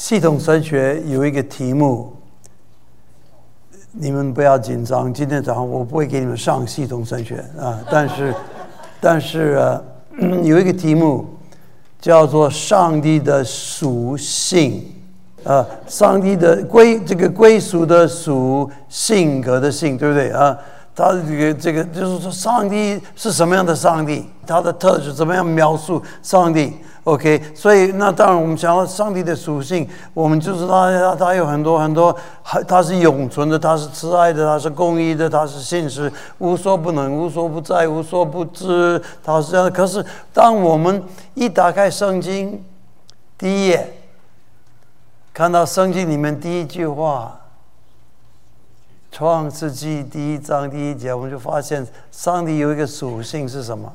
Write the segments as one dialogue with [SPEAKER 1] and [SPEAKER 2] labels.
[SPEAKER 1] 系统神学有一个题目，你们不要紧张。今天早上我不会给你们上系统神学啊，但是，但是啊，有一个题目叫做上帝的属性，啊，上帝的归这个归属的属性格的性，对不对啊？他这个这个就是说，上帝是什么样的上帝？他的特质怎么样描述上帝？OK，所以那当然，我们想要上帝的属性，我们就知道他他有很多很多，他是永存的，他是慈爱的，他是公义的，他是信实，无所不能，无所不在，无所不知，他是这样。可是，当我们一打开圣经第一页，看到圣经里面第一句话。创世纪第一章第一节，我们就发现上帝有一个属性是什么？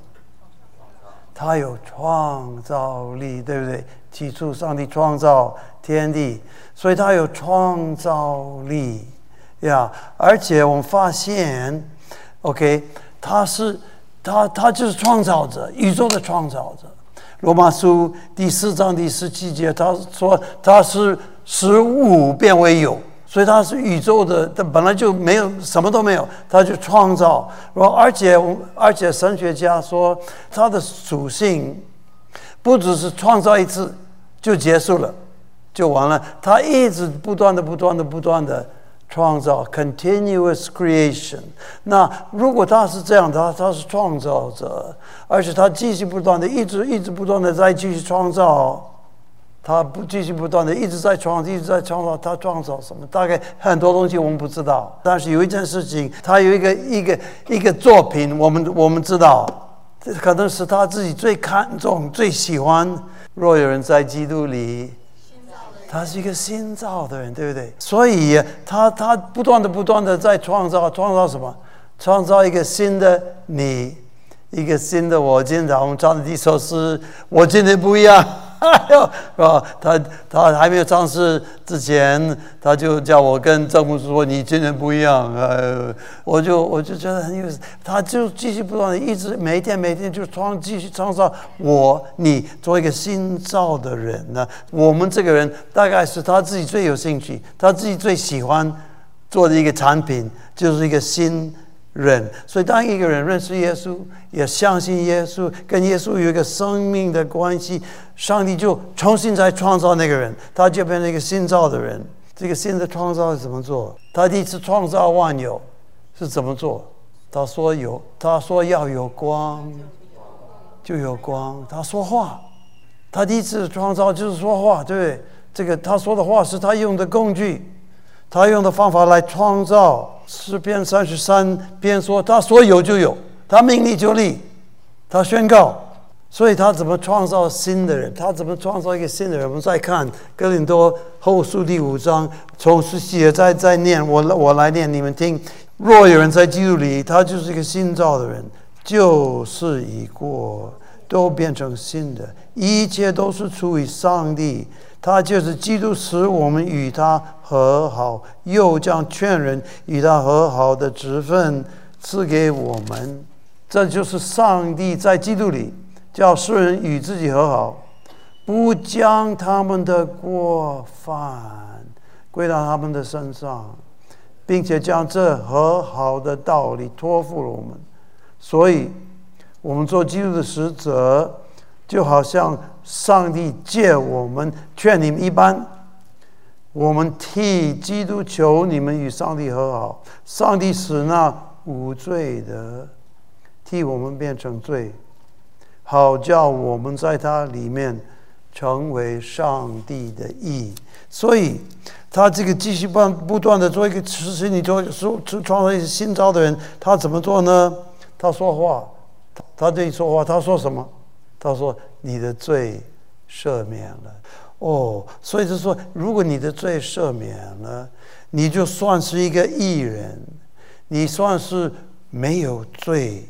[SPEAKER 1] 他有创造力，对不对？起初上帝创造天地，所以他有创造力呀。而且我们发现，OK，他是他他就是创造者，宇宙的创造者。罗马书第四章第十七节，他说他是使物变为有。所以他是宇宙的，他本来就没有什么都没有，他就创造。然后，而且，而且神学家说，他的属性不只是创造一次就结束了，就完了。他一直不断的、不断的、不断的创造，continuous creation。那如果他是这样，他他是创造者，而且他继续不断的、一直一直不断的在继续创造。他不继续不断的一直在创，一直在创造。他创造什么？大概很多东西我们不知道。但是有一件事情，他有一个一个一个作品，我们我们知道，这可能是他自己最看重、最喜欢。若有人在基督里，他是一个新造的人，对不对？所以他他不断的不断的在创造，创造什么？创造一个新的你，一个新的我。今天我们唱的第一首诗，我今天不一样。哎呦，是吧？他他还没有上市之前，他就叫我跟张牧师说：“你今天不一样。”呃，我就我就觉得很有意思。他就继续不断的，一直每一天每天就创继续创造我你做一个新造的人呢。我们这个人大概是他自己最有兴趣，他自己最喜欢做的一个产品，就是一个新。人，所以当一个人认识耶稣，也相信耶稣，跟耶稣有一个生命的关系，上帝就重新再创造那个人，他就变成一个新造的人。这个新的创造是怎么做？他第一次创造万有是怎么做？他说有，他说要有光，就有光。他说话，他第一次创造就是说话，对不对？这个他说的话是他用的工具。他用的方法来创造诗篇三十三篇说，他说有就有，他命立就立，他宣告，所以他怎么创造新的人？他怎么创造一个新的人？我们再看哥林多后书第五章，从十节再再念，我我来念，你们听。若有人？在基督里，他就是一个新造的人，旧事已过，都变成新的，一切都是出于上帝。他就是基督，使我们与他和好，又将劝人与他和好的职分赐给我们。这就是上帝在基督里叫世人与自己和好，不将他们的过犯归到他们的身上，并且将这和好的道理托付了我们。所以，我们做基督的使者。就好像上帝借我们劝你们一般，我们替基督求你们与上帝和好。上帝使那无罪的替我们变成罪，好叫我们在他里面成为上帝的义。所以，他这个继续不不断的做一个事情，你做说创造一些新招的人，他怎么做呢？他说话，他对你说话，他说什么？他说：“你的罪赦免了，哦，所以就说，如果你的罪赦免了，你就算是一个艺人，你算是没有罪，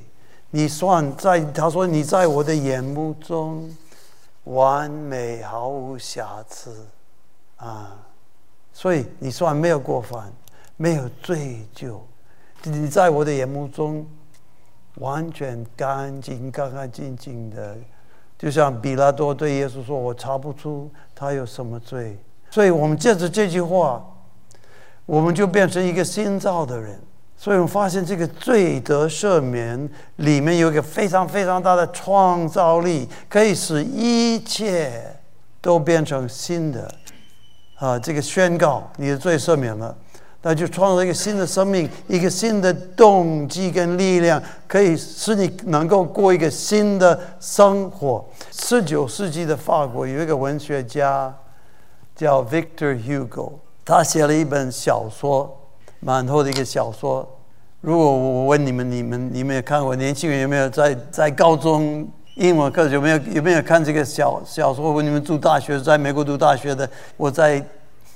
[SPEAKER 1] 你算在他说你在我的眼目中完美毫无瑕疵啊，所以你算没有过犯，没有罪疚，你在我的眼目中完全干净、干干净净的。”就像比拉多对耶稣说：“我查不出他有什么罪。”所以我们借着这句话，我们就变成一个新造的人。所以我们发现这个罪得赦免里面有一个非常非常大的创造力，可以使一切都变成新的。啊，这个宣告你的罪赦免了。那就创造一个新的生命，一个新的动机跟力量，可以使你能够过一个新的生活。十九世纪的法国有一个文学家叫 Victor Hugo，他写了一本小说，蛮厚的一个小说。如果我问你们，你们你们有看过？年轻人有没有在在高中英文课有没有有没有看这个小小说？问你们读大学，在美国读大学的，我在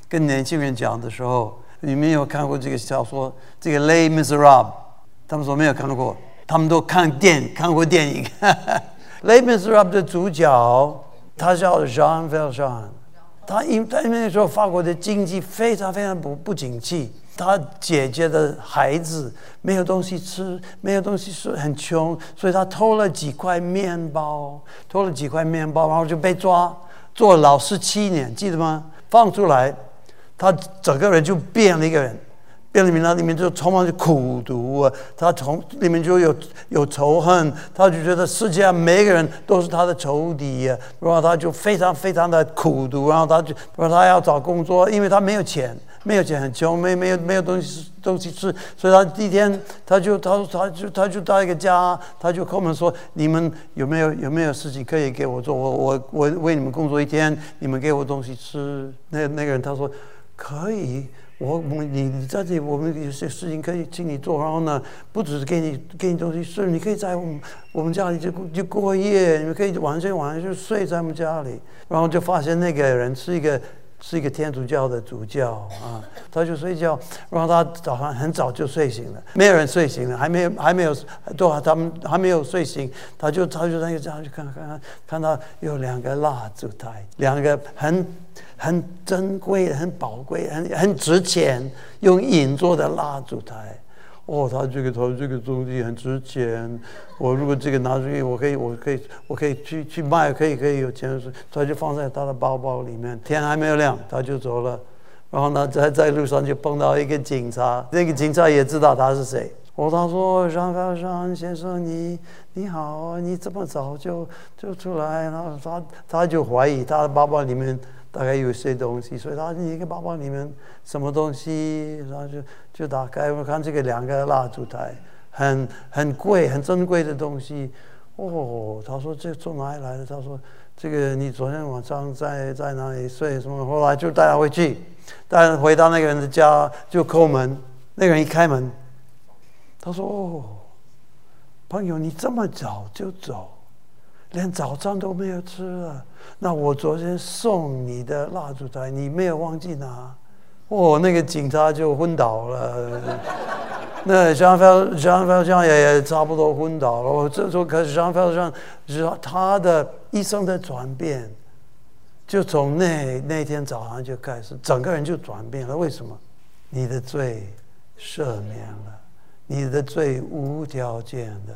[SPEAKER 1] 跟年轻人讲的时候。你们有看过这个小说？这个《Les Miserables》，他们说没有看过，他们都看电看过电影。《Les Miserables》的主角他叫 Jean Valjean，他因他因为那时候法国的经济非常非常不不景气，他姐姐的孩子没有东西吃，没有东西吃，很穷，所以他偷了几块面包，偷了几块面包，然后就被抓，坐牢十七年，记得吗？放出来。他整个人就变了一个人，变了名，他里面就充满着苦毒啊！他从里面就有有仇恨，他就觉得世界上每一个人都是他的仇敌呀。然后他就非常非常的苦毒，然后他就说他要找工作，因为他没有钱，没有钱很穷，没没有没有东西东西吃，所以他第一天他就他说他就他就到一个家，他就跟我们说：你们有没有有没有事情可以给我做？我我我为你们工作一天，你们给我东西吃。那那个人他说。可以，我我你你在这里，我们有些事情可以请你做。然后呢，不只是给你给你东西，是你可以在我们我们家里就就过夜，你们可以晚上晚上就睡在我们家里。然后就发现那个人是一个。是一个天主教的主教啊，他就睡觉，然后他早上很早就睡醒了，没有人睡醒了，还没有还没有，都他们还没有睡醒，他就他就那个这样去看看，看到有两个蜡烛台，两个很很珍贵、很宝贵、很很值钱用银做的蜡烛台。哦，他这个他这个东西很值钱。我如果这个拿出去，我可以，我可以，我可以去去卖，可以可以有钱。他就放在他的包包里面。天还没有亮，他就走了。然后呢，在在路上就碰到一个警察，那个警察也知道他是谁。我他说：“张高山先生，你你好，你这么早就就出来？”然后他他就怀疑他的包包里面。大概有些东西，所以他一个包包里面什么东西，然后就就打开，我看这个两个蜡烛台，很很贵、很珍贵的东西。哦，他说这从哪里来的？他说这个你昨天晚上在在哪里睡？什么？后来就带他回去，但回到那个人的家就叩门，那个人一开门，他说：“哦，朋友，你这么早就走，连早餐都没有吃了。”那我昨天送你的蜡烛台，你没有忘记拿？哦，那个警察就昏倒了。那张飞张飞这样也也差不多昏倒了。我这时候开始张飞这样，是他的一生的转变，就从那那天早上就开始，整个人就转变了。为什么？你的罪赦免了，你的罪无条件的。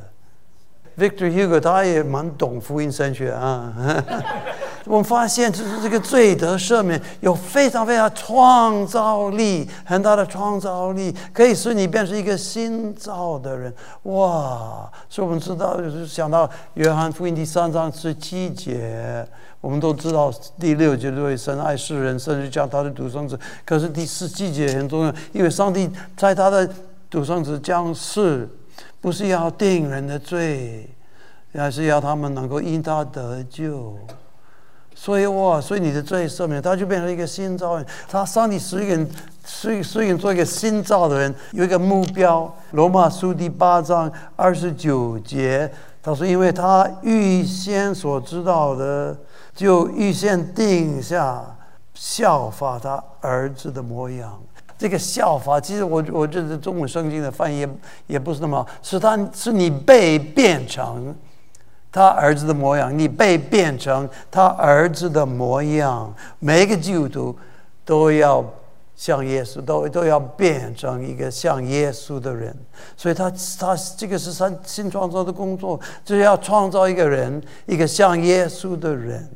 [SPEAKER 1] Victor Hugo 他也蛮懂福音神学啊。我们发现，就是这个罪得赦免有非常非常创造力，很大的创造力，可以使你变成一个新造的人。哇！所以我们知道，就是想到约翰福音第三章十七节，我们都知道第六节对神爱世人，甚至将他的独生子。可是第十七节很重要，因为上帝在他的独生子将世，不是要定人的罪，而是要他们能够因他得救。所以哇，所以你的罪赦免，他就变成一个新造人。他上帝使人，使使人做一个新造的人，有一个目标。罗马书第八章二十九节，他说：“因为他预先所知道的，就预先定下效法他儿子的模样。”这个效法，其实我我觉得中文圣经的翻译也不是那么好，是他是你被变成。他儿子的模样，你被变成他儿子的模样。每一个基督徒都要像耶稣，都都要变成一个像耶稣的人。所以，他他这个是他新创造的工作，就是要创造一个人，一个像耶稣的人。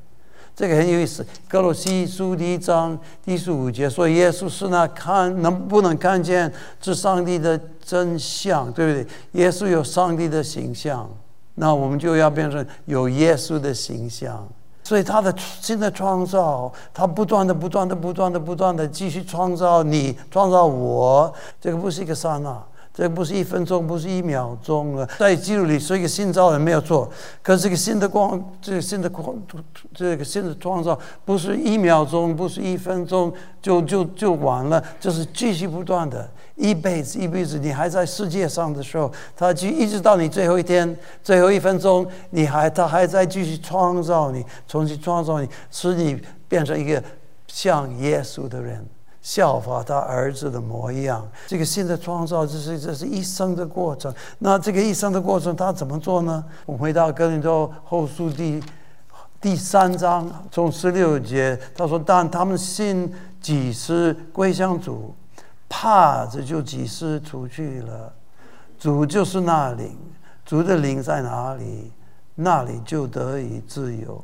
[SPEAKER 1] 这个很有意思。格罗西书第一章第十五节说：“耶稣是那看能不能看见这上帝的真相，对不对？耶稣有上帝的形象，那我们就要变成有耶稣的形象。所以他的新的创造，他不断的、不断的、不断的、不断的继续创造你，创造我。这个不是一个刹那。”这不是一分钟，不是一秒钟了，在记录里是一个新造人没有错。可是这个新的光，这个新的光，这个新的创造，不是一秒钟，不是一分钟就就就完了，就是继续不断的，一辈子一辈子，你还在世界上的时候，他就一直到你最后一天，最后一分钟，你还他还在继续创造你，重新创造你，使你变成一个像耶稣的人。效法他儿子的模样，这个新的创造，这是这是一生的过程。那这个一生的过程，他怎么做呢？我们回到哥林多后书第第三章，从十六节，他说：“但他们信几时归向主，怕着就几时出去了。主就是那灵，主的灵在哪里，那里就得以自由。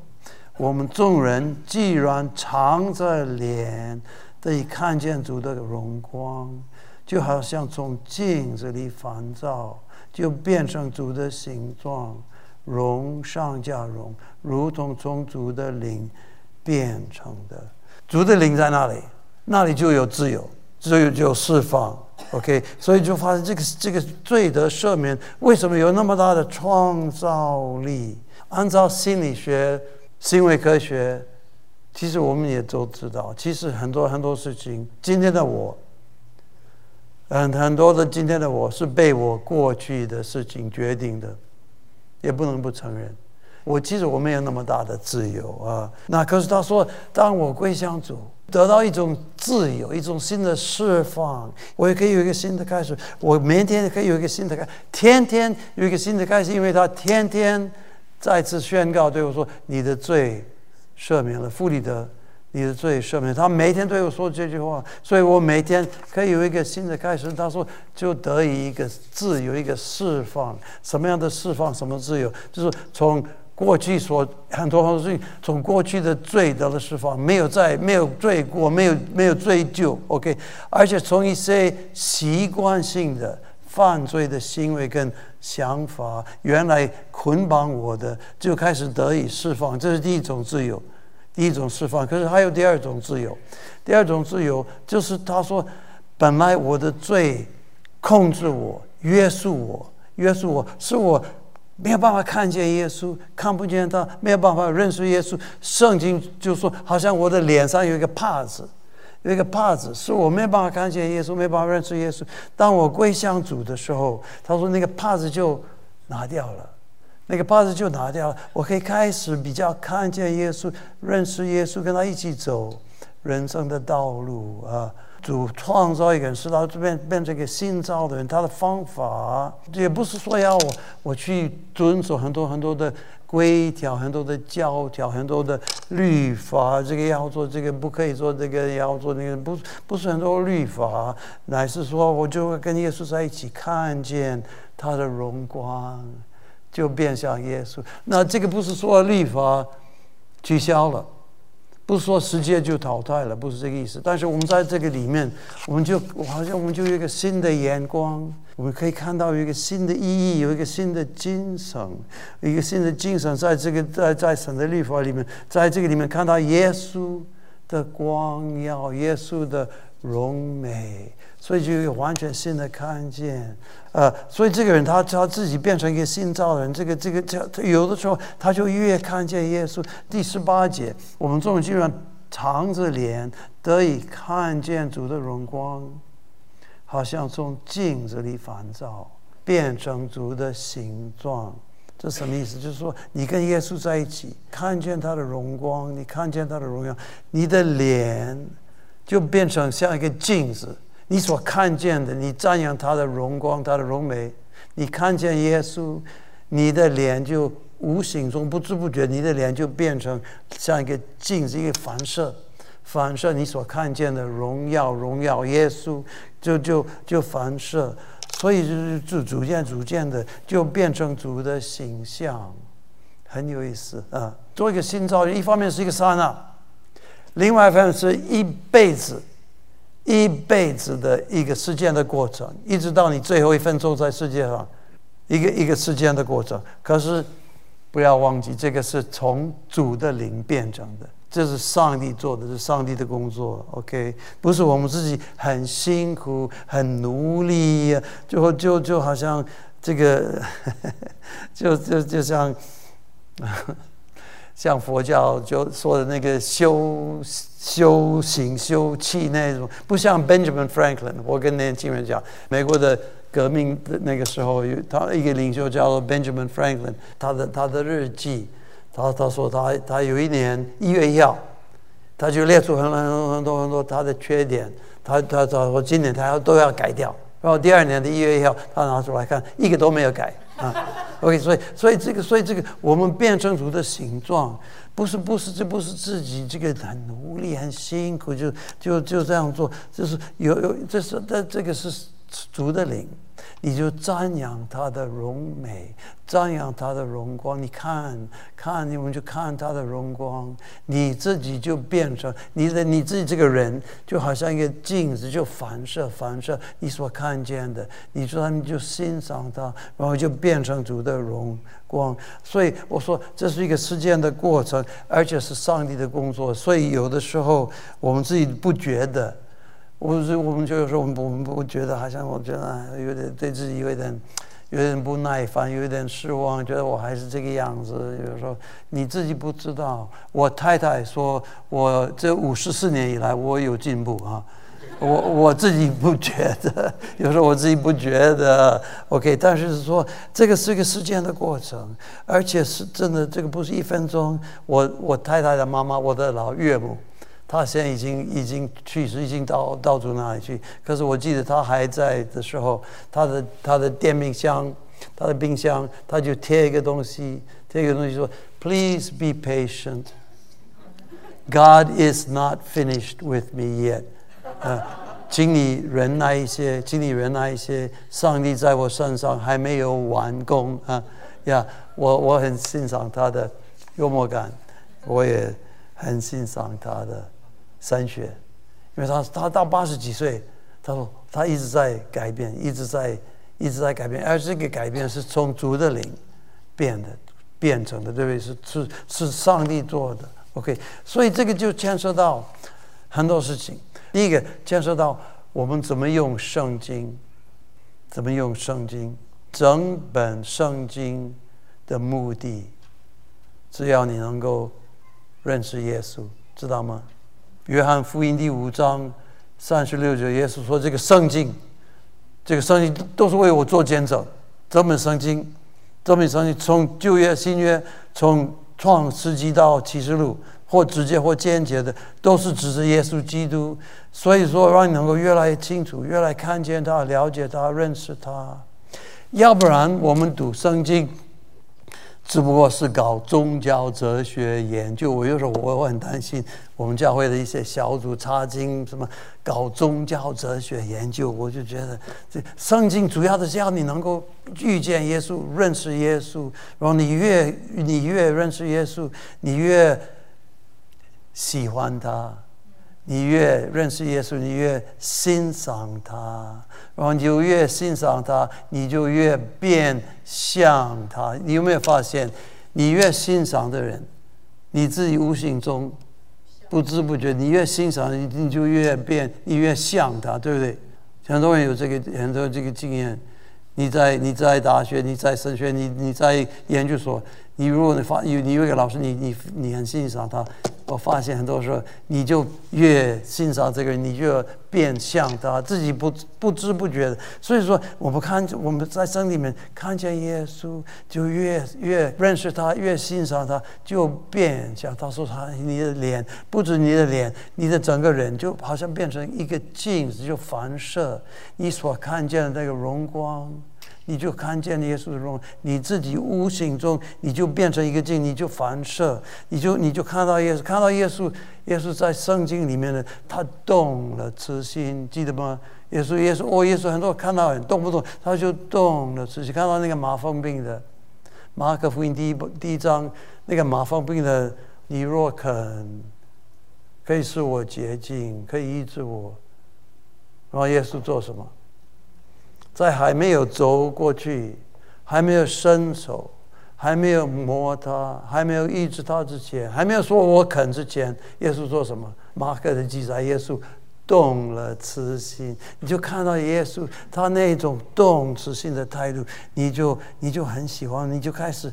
[SPEAKER 1] 我们众人既然藏着脸。”得以看见主的荣光，就好像从镜子里反照，就变成主的形状，荣上加荣，如同从主的灵变成的。主的灵在那里，那里就有自由，自由就释放。OK，所以就发现这个这个罪得赦免，为什么有那么大的创造力？按照心理学、行为科学。其实我们也都知道，其实很多很多事情，今天的我，很很多的今天的我是被我过去的事情决定的，也不能不承认。我其实我没有那么大的自由啊。那可是他说，当我归向主，得到一种自由，一种新的释放，我也可以有一个新的开始。我明天可以有一个新的开，天天有一个新的开始，因为他天天再次宣告对我说：“你的罪。”赦免了，父里的你的罪赦免。他每天对我说这句话，所以我每天可以有一个新的开始。他说，就得以一个自由，一个释放。什么样的释放？什么自由？就是从过去所很多很多事情，从过去的罪得了释放，没有再没有罪过，没有没有追究。OK，而且从一些习惯性的犯罪的行为跟。想法原来捆绑我的，就开始得以释放，这是第一种自由，第一种释放。可是还有第二种自由，第二种自由就是他说，本来我的罪控制我、约束我、约束我，是我没有办法看见耶稣，看不见他，没有办法认识耶稣。圣经就说，好像我的脸上有一个帕子。有一个帕子，是我没办法看见耶稣，没办法认识耶稣。当我归向主的时候，他说那个帕子就拿掉了，那个帕子就拿掉了，我可以开始比较看见耶稣，认识耶稣，跟他一起走人生的道路啊。主创造一个人，使他变变成一个新造的人，他的方法也不是说要我我去遵守很多很多的。规条很多的教条，很多的律法，这个要做，这个不可以做，这个要做，那个不不是很多律法，乃是说我就会跟耶稣在一起，看见他的荣光，就变像耶稣。那这个不是说律法取消了。不说世界就淘汰了，不是这个意思。但是我们在这个里面，我们就我好像我们就有一个新的眼光，我们可以看到有一个新的意义，有一个新的精神，一个新的精神，在这个在在神的律法里面，在这个里面看到耶稣的光耀，耶稣的荣美。所以就有完全新的看见，呃，所以这个人他他自己变成一个新造人，这个这个这有的时候他就越看见耶稣。第十八节，我们众人居然藏着脸得以看见主的荣光，好像从镜子里反照，变成主的形状。这什么意思？就是说你跟耶稣在一起，看见他的荣光，你看见他的荣耀，你的脸就变成像一个镜子。你所看见的，你赞扬他的荣光，他的荣美。你看见耶稣，你的脸就无形中不知不觉，你的脸就变成像一个镜子，一个反射，反射你所看见的荣耀，荣耀耶稣，就就就反射，所以就是就逐渐逐渐的就变成主的形象。很有意思啊！做一个新造人，一方面是一个刹那，另外一方面是一辈子、一辈子的一个事件的过程，一直到你最后一分钟在世界上，一个一个事件的过程。可是不要忘记，这个是从主的灵变成的。这是上帝做的，是上帝的工作，OK，不是我们自己很辛苦、很努力，最后就就好像这个，就就就像像佛教就说的那个修修行修气那种，不像 Benjamin Franklin。我跟年轻人讲，美国的革命的那个时候，有他一个领袖叫做 Benjamin Franklin，他的他的日记。他他说他他有一年一月一号，他就列出很多很多很多他的缺点，他他他说今年他要都要改掉，然后第二年的一月一号他拿出来看，一个都没有改啊。OK，所以所以这个所以这个我们变成主的形状，不是不是这不是自己这个很努力很辛苦就就就这样做，就是有有这是但这个是主的灵。你就瞻仰他的荣美，瞻仰他的荣光。你看，看，你们就看他的荣光，你自己就变成你的你自己这个人，就好像一个镜子，就反射反射你所看见的。你说你就欣赏他，然后就变成主的荣光。所以我说这是一个时间的过程，而且是上帝的工作。所以有的时候我们自己不觉得。我是我们就是说，我们我们不觉得，好像我觉得有点对自己有点有点不耐烦，有一点失望，觉得我还是这个样子。有时候你自己不知道。我太太说，我这五十四年以来，我有进步啊。我我自己不觉得，有时候我自己不觉得。OK，但是说这个是一个时间的过程，而且是真的，这个不是一分钟。我我太太的妈妈，我的老岳母。他现在已经已经去世，已经到到处那里去。可是我记得他还在的时候，他的他的电冰箱，他的冰箱，他就贴一个东西，贴一个东西说：“Please be patient. God is not finished with me yet.” 啊，请你忍耐一些，请你忍耐一些。上帝在我身上还没有完工啊呀！我我很欣赏他的幽默感，我也很欣赏他的。三学，因为他他到八十几岁，他说他一直在改变，一直在一直在改变，而这个改变是从主的灵变的变成的，对不对？是是是上帝做的。OK，所以这个就牵涉到很多事情。第一个牵涉到我们怎么用圣经，怎么用圣经，整本圣经的目的，只要你能够认识耶稣，知道吗？约翰福音第五章三十六节，耶稣说：“这个圣经，这个圣经都是为我做见证。这本圣经，这本圣经从旧约、新约，从创世纪到启示录，或直接或间接的，都是指着耶稣基督。所以说，让你能够越来越清楚，越来看见他，了解他，认识他。要不然，我们读圣经。”只不过是搞宗教哲学研究，我有时候我我很担心我们教会的一些小组查经什么搞宗教哲学研究，我就觉得这圣经主要的是要你能够遇见耶稣，认识耶稣，然后你越你越认识耶稣，你越喜欢他。你越认识耶稣，你越欣赏他，然后你就越欣赏他，你就越变像他。你有没有发现，你越欣赏的人，你自己无形中不知不觉，你越欣赏，你你就越变，你越像他，对不对？很多人有这个很多这个经验。你在你在大学，你在神学，你你在研究所，你如果你发有你有一个老师，你你你很欣赏他。我发现很多时候，你就越欣赏这个人，你就变像他，自己不不知不觉的。所以说，我们看我们在圣里面看见耶稣，就越越认识他，越欣赏他，就变像他说他你的脸，不止你的脸，你的整个人就好像变成一个镜子，就反射你所看见的那个荣光。你就看见耶稣的荣，你自己无形中你就变成一个镜，你就反射，你就你就看到耶稣，看到耶稣，耶稣在圣经里面的，他动了慈心，记得吗？耶稣，耶稣，哦，耶稣很多看到动不动他就动了慈心，看到那个麻风病的，马可福音第一第一章那个麻风病的，你若肯，可以使我洁净，可以医治我。然后耶稣做什么？在还没有走过去，还没有伸手，还没有摸他，还没有医治他之前，还没有说我肯之前，耶稣做什么？马可的记载，耶稣。动了慈心，你就看到耶稣他那种动慈心的态度，你就你就很喜欢，你就开始，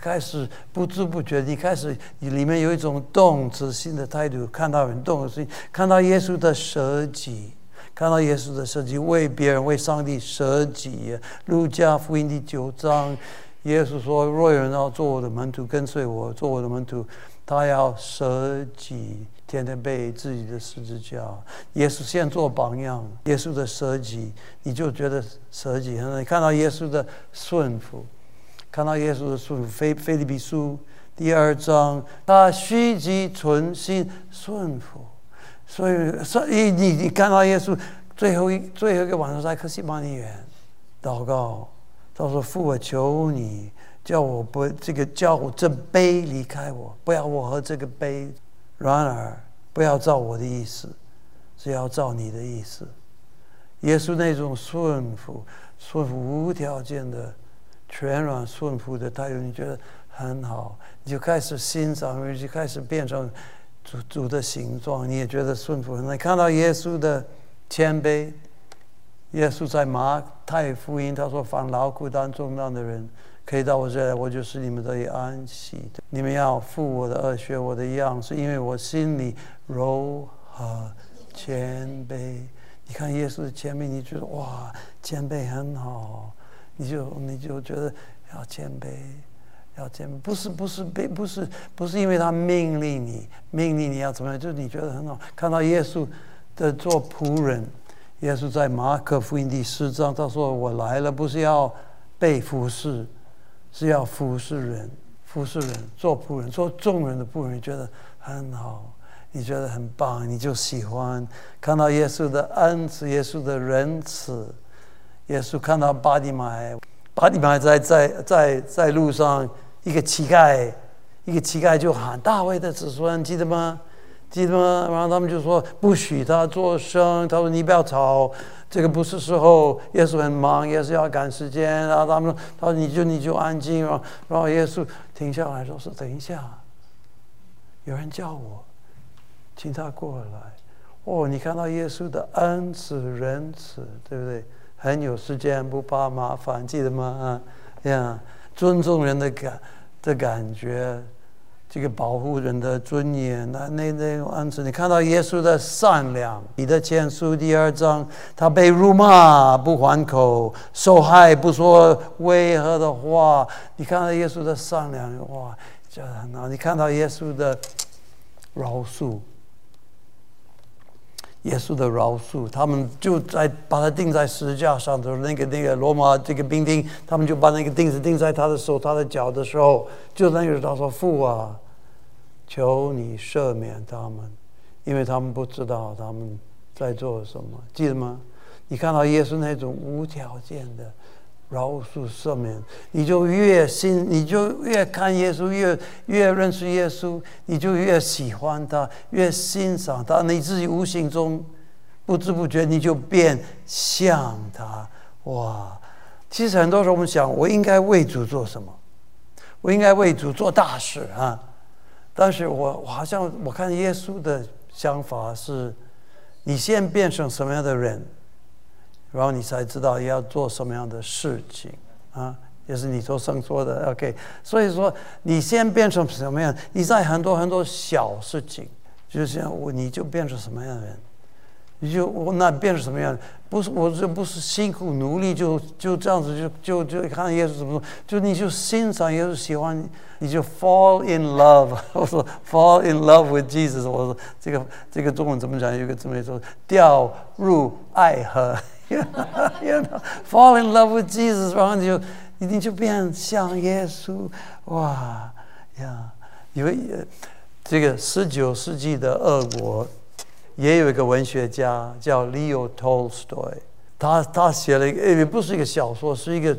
[SPEAKER 1] 开始不知不觉，你开始里面有一种动慈心的态度，看到人动慈心，看到耶稣的舍己，看到耶稣的舍己，为别人为上帝舍己。路加福音第九章，耶稣说：“若有人要做我的门徒，跟随我，做我的门徒，他要舍己。”天天背自己的十字架，耶稣先做榜样。耶稣的舍己，你就觉得舍己。你看到耶稣的顺服，看到耶稣的顺服。菲菲利比书第二章，他虚己存心顺服。所以，所以你你看到耶稣最后一最后一个晚上在克西玛尼园祷告，他说：“父，我求你，叫我不这个叫我这杯离开我，不要我喝这个杯。”然而，不要照我的意思，是要照你的意思。耶稣那种顺服、顺服无条件的、全然顺服的态度，你觉得很好，你就开始欣赏，你就开始变成主主的形状，你也觉得顺服。你看到耶稣的谦卑，耶稣在马太福音他说：“凡劳苦担重担的人。”可以到我这来，我就是你们的安息的。你们要负我的恶，学我的样是因为我心里柔和谦卑。你看耶稣的谦卑，你觉得哇，谦卑很好，你就你就觉得要谦卑，要谦卑。不是不是被不是不是因为他命令你，命令你要怎么样，就是你觉得很好。看到耶稣的做仆人，耶稣在马可福音第四章，他说我来了，不是要被服侍。是要服侍人，服侍人，做仆人，做众人的仆人，你觉得很好，你觉得很棒，你就喜欢看到耶稣的恩慈，耶稣的仁慈。耶稣看到巴迪买，巴迪买在在在在路上，一个乞丐，一个乞丐就喊大卫的子孙，记得吗？记得吗？然后他们就说不许他作声，他说你不要吵。这个不是时候，耶稣很忙，也是要赶时间。然后他们说：“他说你就你就安静。”然后，然后耶稣停下来说：“是等一下，有人叫我，请他过来。”哦，你看到耶稣的恩慈仁慈，对不对？很有时间，不怕麻烦，记得吗？啊，呀，尊重人的感的感觉。这个保护人的尊严，那那那种恩慈，你看到耶稣的善良。彼得前书第二章，他被辱骂不还口，受害不说威吓的话。你看到耶稣的善良，哇，这很好。你看到耶稣的饶恕，耶稣的饶恕，他们就在把他钉在十字架上的，那个那个罗马这个兵丁，他们就把那个钉子钉在他的手、他的脚的时候。就那个他说：“父啊，求你赦免他们，因为他们不知道他们在做什么。记得吗？你看到耶稣那种无条件的饶恕赦免，你就越信，你就越看耶稣，越越认识耶稣，你就越喜欢他，越欣赏他。你自己无形中不知不觉你就变像他。哇！其实很多时候我们想，我应该为主做什么？”我应该为主做大事啊！但是我我好像我看耶稣的想法是，你先变成什么样的人，然后你才知道要做什么样的事情啊！也是你所生说的，OK。所以说，你先变成什么样，你在很多很多小事情，就像我，你就变成什么样的人。你就我那变成什么样？不是我这不是辛苦努力就就这样子就就就看耶稣怎么说？就你就欣赏耶稣喜欢你就 fall in love。我说 fall in love with Jesus。我说这个这个中文怎么讲？有个这么说掉入爱河。fall in love with Jesus，然后你就你就变像耶稣。哇呀！因为这个十九世纪的俄国。也有一个文学家叫 Leo Tolstoy，他他写了一个，也不是一个小说，是一个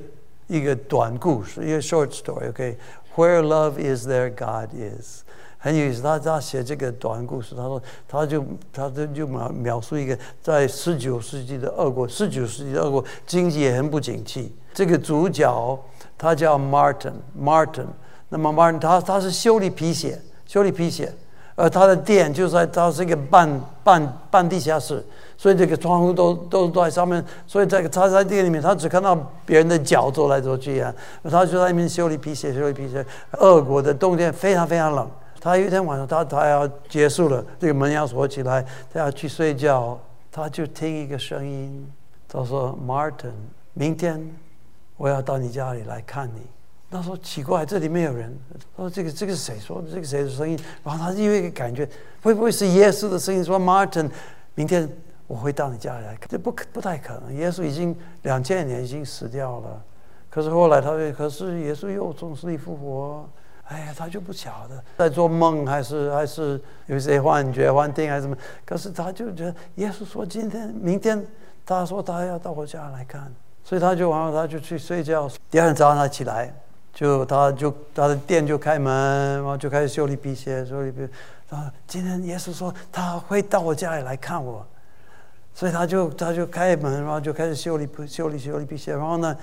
[SPEAKER 1] 一个短故事，一个 short story。OK，Where love is, there God is。 很有意思，他他写这个短故事，他说他就他就就描描述一个在十九世纪的俄国，十九世纪的俄国经济也很不景气。这个主角他叫 Martin，Martin。那么 Martin 他他是修理皮鞋，修理皮鞋。而他的店就在他是一个半半半地下室，所以这个窗户都都在上面，所以这个他在店里面，他只看到别人的脚走来走去啊。他就在那边修理皮鞋，修理皮鞋。俄国的冬天非常非常冷。他有一天晚上，他他要结束了，这个门要锁起来，他要去睡觉，他就听一个声音，他说：“Martin，明天我要到你家里来看你。”他说：“奇怪，这里没有人。”他说：“这个这个是谁说的？这个谁的声音？”然后他因为感觉会不会是耶稣的声音？说：“Martin，明天我会到你家里来。”这不可不太可能。耶稣已经两千年已经死掉了。可是后来他说：“可是耶稣又从死里复活。”哎呀，他就不晓得在做梦还是还是有一些幻觉、幻听还是什么。可是他就觉得耶稣说：“今天、明天，他说他要到我家来看。”所以他就然后，他就去睡觉。第二天早上他起来。就他就他的店就开门，然后就开始修理皮鞋，修理皮。啊，今天耶稣说他会到我家里来看我，所以他就他就开门，然后就开始修理修理修理皮鞋。然后呢，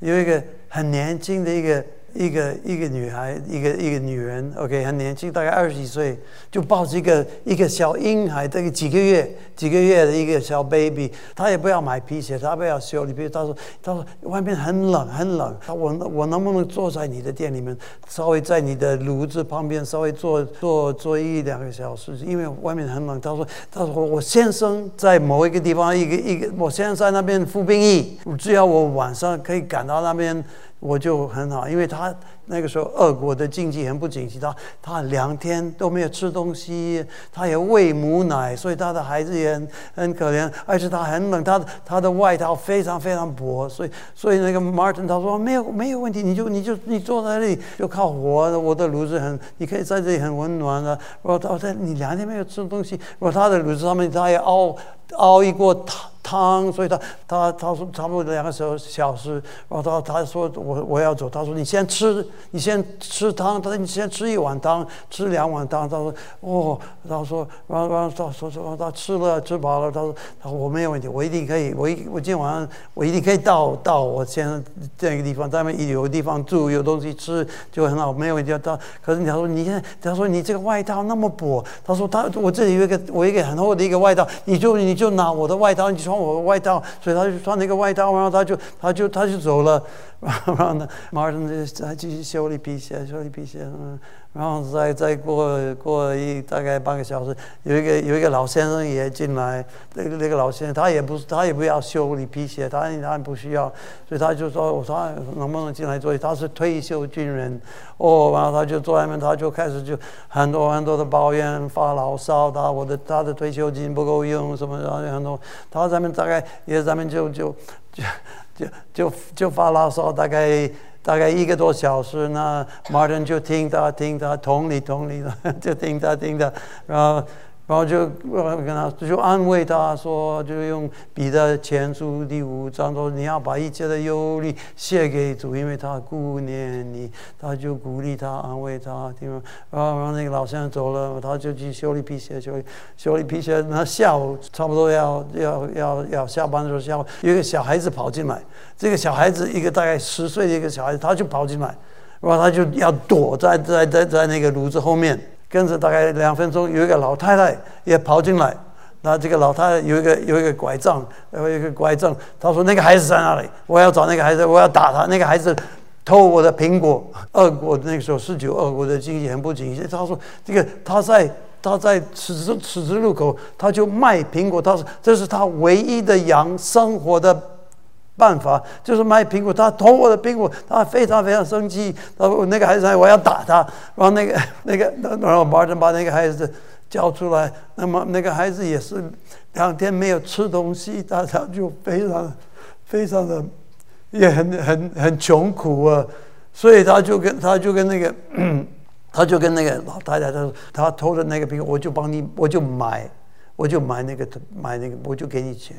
[SPEAKER 1] 有一个很年轻的一个。一个一个女孩，一个一个女人，OK，很年轻，大概二十几岁，就抱着一个一个小婴孩，这个几个月几个月的一个小 baby，她也不要买皮鞋，她不要修理皮，她说她说外面很冷很冷，她我我能不能坐在你的店里面，稍微在你的炉子旁边稍微坐坐坐一两个小时，因为外面很冷。她说她说我先生在某一个地方，一个一个我先生在那边服兵役，只要我晚上可以赶到那边。我就很好，因为他那个时候俄国的经济很不景气，他他两天都没有吃东西，他也喂母奶，所以他的孩子也很很可怜，而且他很冷，他的他的外套非常非常薄，所以 所以那个 Martin 他说没有没有问题，你就你就你坐在那里就靠火，我的炉子很，你可以在这里很温暖的。我他说你两天没有吃东西，我他的炉子上面他也熬熬一锅汤。汤，所以他他他说差不多两个小小时，然后他他说我我要走，他说你先吃，你先吃汤，他说你先吃一碗汤，吃两碗汤，他说哦，他说然后然后他说说他吃了吃饱了，他说他说我没有问题，我一定可以，我一我今天晚上我一定可以到到我现在这个地方，咱们有地方住，有东西吃就很好，没有问题。他可是他说你现在他说你这个外套那么薄，他说他我这里有一个我一个很厚的一个外套，你就你就拿我的外套，你穿。我的外套，所以他就穿那个外套，然后他就他就他就走了，然后呢，马上就还继续修理皮鞋，修理皮鞋，嗯，然后再再过过一大概半个小时，有一个有一个老先生也进来，那个那个老先生他也不他也不要修理皮鞋，他他不需要，所以他就说我说能不能进来做？他是退休军人，哦，然后他就坐外面，他就开始就很多很多的抱怨发牢骚，他我的他的退休金不够用什么，然后很多他咱们大概也咱们就就就就就就发牢骚，大概。大概一个多小时，那马人就听他听他，同理同理的，就听他听他，然后。然后就跟他就安慰他说，就用彼得前书第五章说，你要把一切的忧虑卸给主，因为他顾念你。他就鼓励他，安慰他，听吗？然后然后那个老先生走了，他就去修理皮鞋，修理修理皮鞋。那下午差不多要要要要下班的时候，下午有一个小孩子跑进来，这个小孩子一个大概十岁的一个小孩子，他就跑进来，然后他就要躲在在在在那个炉子后面。跟着大概两分钟，有一个老太太也跑进来。那这个老太太有一个有一个拐杖，有一个拐杖。她说：“那个孩子在哪里？我要找那个孩子，我要打他。那个孩子偷我的苹果。”俄国那个时候十九，俄国的经济很不景气。她说：“这个他在他在此时此时路口，他就卖苹果。他说这是他唯一的养生活的。”办法就是卖苹果，他偷我的苹果，他非常非常生气。他说：“那个孩子，我要打他。”然后那个那个，然后马上把那个孩子叫出来。那么那个孩子也是两天没有吃东西，他他就非常非常的也很很很穷苦啊。所以他就跟他就跟那个 他就跟那个老太太他说：“他偷的那个苹果，我就帮你，我就买。”我就买那个买那个，我就给你钱。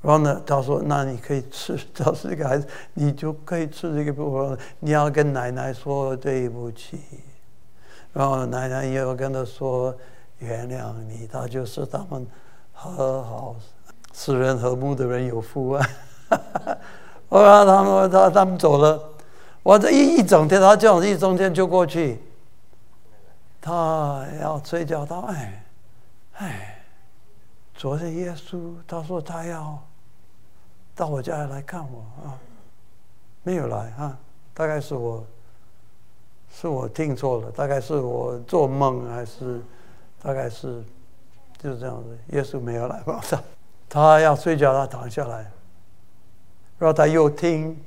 [SPEAKER 1] 然后呢，他说：“那你可以吃，他是这个孩子，你就可以吃这个。不，你要跟奶奶说对不起。然后奶奶也要跟他说原谅你。他就是他们和好、使人和睦的人有福啊。后来他们他他们走了，我这一一整天，他这样一整天就过去。他要睡觉，他哎哎。”昨天耶稣他说他要到我家里来看我啊，没有来啊，大概是我是我听错了，大概是我做梦还是大概是就是这样子，耶稣没有来吧？他 他要睡觉，他躺下来，然后他又听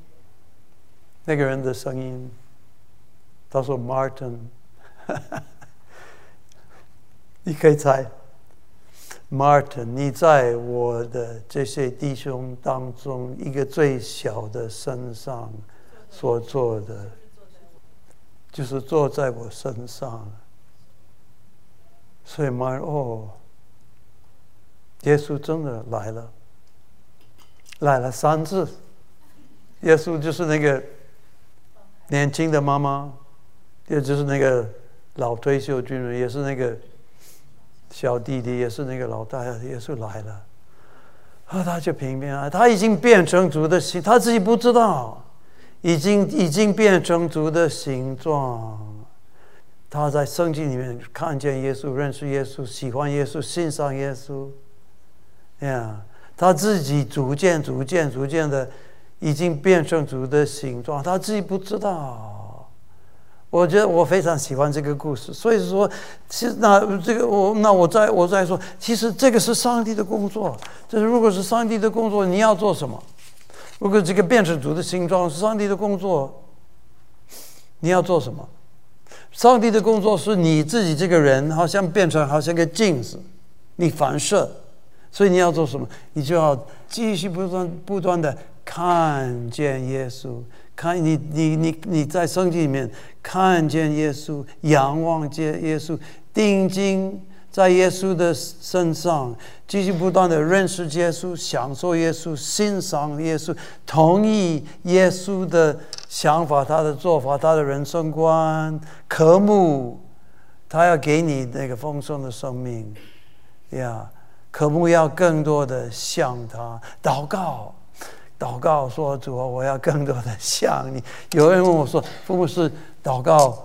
[SPEAKER 1] 那个人的声音，他说：“Martin，你可以猜。” Martin，你在我的这些弟兄当中一个最小的身上所做的，就是坐在我身上。所以，Martin，哦，耶稣真的来了，来了三次。耶稣就是那个年轻的妈妈，也就是那个老退休军人，也是那个。小弟弟也是那个老大，也是来了，啊，他就平平安，他已经变成主的形，他自己不知道，已经已经变成主的形状。他在圣经里面看见耶稣，认识耶稣，喜欢耶稣，欣赏耶稣，呀，他自己逐渐、逐渐、逐渐的，已经变成主的形状，他自己不知道。我觉得我非常喜欢这个故事，所以说，其实那这个我那我再我再说，其实这个是上帝的工作。这如果是上帝的工作，你要做什么？如果这个变成主的形状是上帝的工作，你要做什么？上帝的工作是你自己这个人好像变成好像个镜子，你反射，所以你要做什么？你就要继续不断不断的看见耶稣。看你，你你你在圣经里面看见耶稣，仰望见耶稣，定睛在耶稣的身上，继续不断的认识耶稣，享受耶稣，欣赏耶稣，同意耶稣的想法、他的做法、他的人生观，渴慕他要给你那个丰盛的生命，呀，渴慕要更多的向他祷告。祷告说：“主啊，我要更多的像你。”有人问我说：“父母是祷告，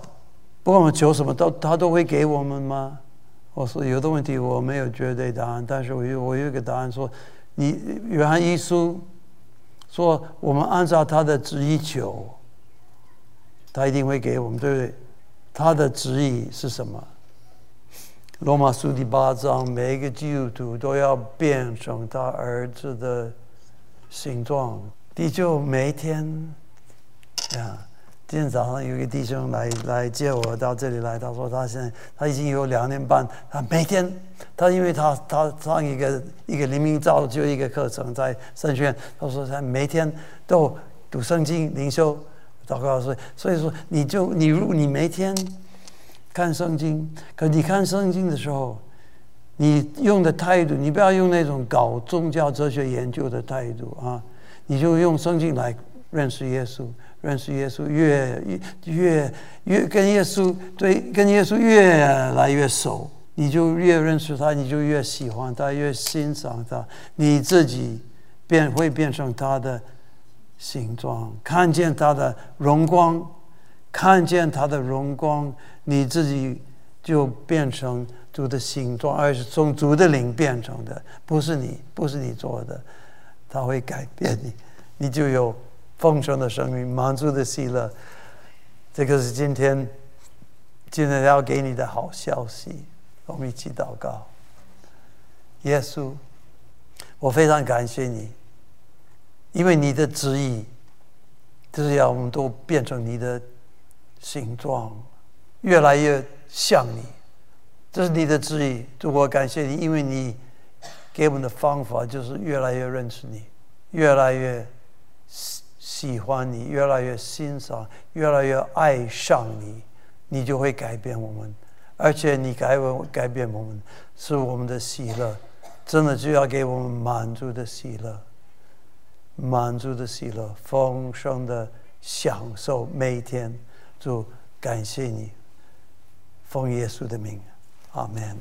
[SPEAKER 1] 不管我们求什么，都他都会给我们吗？”我说：“有的问题我没有绝对答案，但是我有我有一个答案，说你约翰一书说我们按照他的旨意求，他一定会给我们，对不对？他的旨意是什么？罗马书第八章，每一个基督徒都要变成他儿子的。”形状，你就每天呀，今天早上有一个弟兄来来接我到这里来，他说他现在他已经有两年半，他每天他因为他他上一个一个黎明造就一个课程在圣学院，他说他每天都读圣经灵修祷告，所以所以说你就你如你每天看圣经，可你看圣经的时候。你用的态度，你不要用那种搞宗教哲学研究的态度啊！你就用圣经来认识耶稣，认识耶稣，越越越跟耶稣对跟耶稣越来越熟，你就越认识他，你就越喜欢他，越欣赏他，你自己变会变成他的形状，看见他的荣光，看见他的荣光，你自己就变成。主的形状，而是从主的灵变成的，不是你，不是你做的，他会改变你，你就有丰盛的生命，满足的喜乐。这个是今天今天要给你的好消息。我们一起祷告，耶稣，我非常感谢你，因为你的旨意就是要我们都变成你的形状，越来越像你。这是你的旨意，主我感谢你，因为你给我们的方法就是越来越认识你，越来越喜喜欢你，越来越欣赏，越来越爱上你，你就会改变我们，而且你改我改变我们，是我们的喜乐，真的就要给我们满足的喜乐，满足的喜乐，丰盛的享受每一天。主感谢你，奉耶稣的名，阿门。